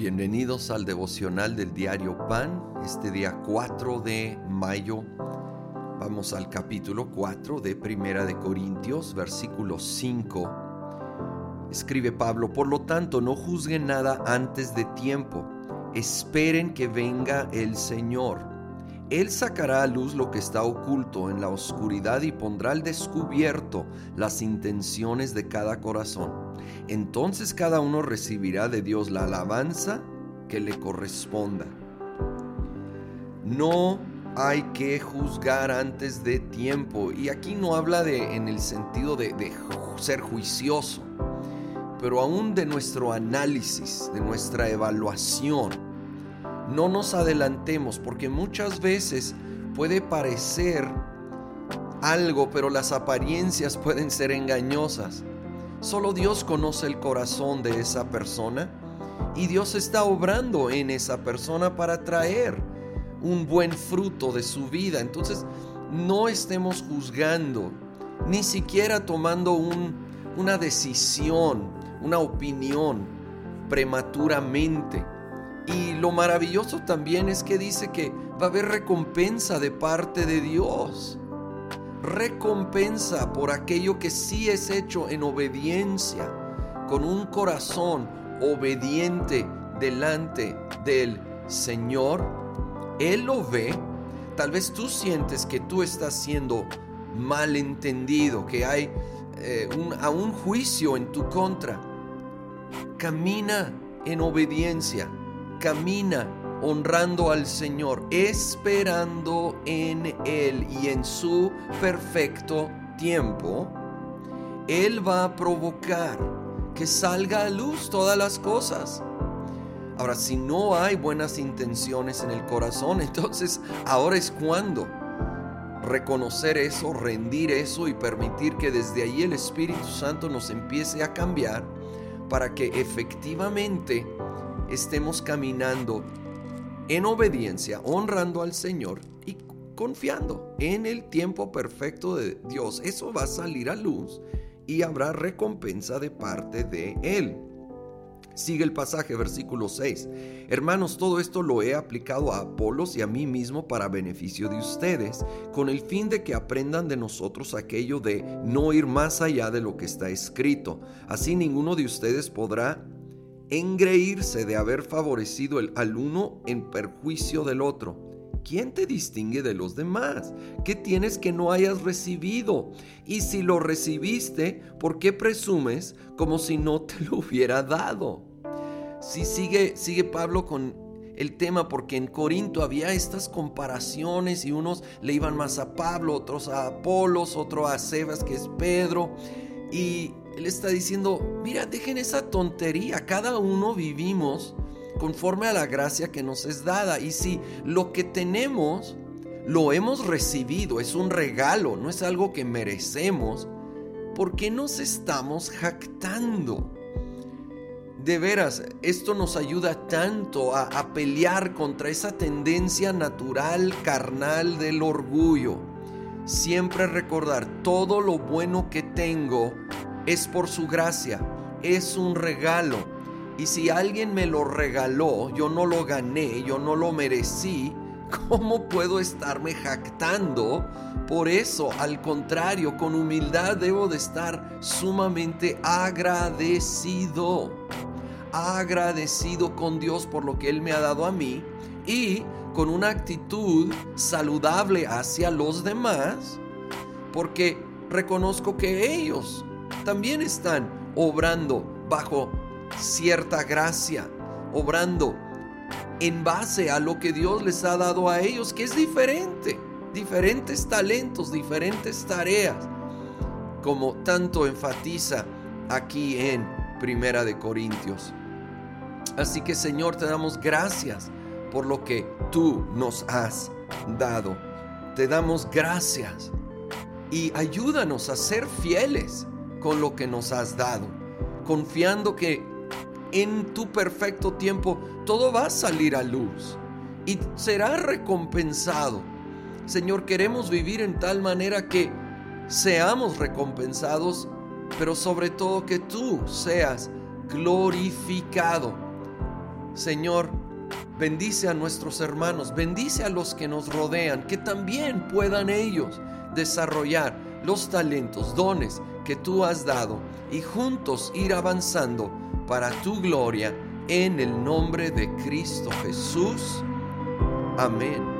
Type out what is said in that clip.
Bienvenidos al devocional del diario Pan, este día 4 de mayo. Vamos al capítulo 4 de Primera de Corintios, versículo 5. Escribe Pablo, por lo tanto, no juzguen nada antes de tiempo, esperen que venga el Señor. Él sacará a luz lo que está oculto en la oscuridad y pondrá al descubierto las intenciones de cada corazón entonces cada uno recibirá de Dios la alabanza que le corresponda. No hay que juzgar antes de tiempo. Y aquí no habla de en el sentido de, de ser juicioso, pero aún de nuestro análisis, de nuestra evaluación. No nos adelantemos porque muchas veces puede parecer algo, pero las apariencias pueden ser engañosas. Solo Dios conoce el corazón de esa persona y Dios está obrando en esa persona para traer un buen fruto de su vida. Entonces, no estemos juzgando, ni siquiera tomando una decisión, una opinión prematuramente. Y lo maravilloso también es que dice que va a haber recompensa de parte de Dios recompensa por aquello que sí es hecho en obediencia, con un corazón obediente delante del Señor. Él lo ve. Tal vez tú sientes que tú estás siendo malentendido, que hay eh, un, a un juicio en tu contra. Camina en obediencia, camina honrando al Señor, esperando en Él y en su perfecto tiempo, Él va a provocar que salga a luz todas las cosas. Ahora, si no hay buenas intenciones en el corazón, entonces ahora es cuando reconocer eso, rendir eso y permitir que desde ahí el Espíritu Santo nos empiece a cambiar para que efectivamente estemos caminando en obediencia, honrando al Señor y confiando en el tiempo perfecto de Dios. Eso va a salir a luz y habrá recompensa de parte de Él. Sigue el pasaje, versículo 6. Hermanos, todo esto lo he aplicado a Apolos y a mí mismo para beneficio de ustedes, con el fin de que aprendan de nosotros aquello de no ir más allá de lo que está escrito. Así ninguno de ustedes podrá engreírse de haber favorecido al uno en perjuicio del otro. ¿Quién te distingue de los demás? ¿Qué tienes que no hayas recibido? Y si lo recibiste, ¿por qué presumes como si no te lo hubiera dado? Si sigue, sigue Pablo con el tema porque en Corinto había estas comparaciones y unos le iban más a Pablo, otros a Apolos, otro a Sebas que es Pedro. Y él está diciendo, mira, dejen esa tontería, cada uno vivimos conforme a la gracia que nos es dada. Y si lo que tenemos lo hemos recibido, es un regalo, no es algo que merecemos, ¿por qué nos estamos jactando? De veras, esto nos ayuda tanto a, a, pelear contra esa tendencia natural, carnal del orgullo. Siempre recordar todo lo bueno que tengo es por su gracia, es un regalo. Y si alguien me lo regaló, yo no lo gané, yo no lo merecí, ¿cómo puedo estarme jactando? Por eso, al contrario, con humildad debo de estar sumamente agradecido. Agradecido con Dios por lo que Él me ha dado a mí y con una actitud saludable hacia los demás, porque reconozco que ellos también están obrando bajo cierta gracia, obrando en base a lo que Dios les ha dado a ellos, que es diferente, diferentes talentos, diferentes tareas, como tanto enfatiza aquí en Primera de Corintios. Así que Señor, te damos gracias por lo que tú nos has dado. Te damos gracias y ayúdanos a ser fieles con lo que nos has dado, confiando que en tu perfecto tiempo todo va a salir a luz y será recompensado. Señor, queremos vivir en tal manera que seamos recompensados, pero sobre todo que tú seas glorificado. Señor, bendice a nuestros hermanos, bendice a los que nos rodean, que también puedan ellos desarrollar los talentos, dones que tú has dado y juntos ir avanzando para tu gloria en el nombre de Cristo Jesús. Amén.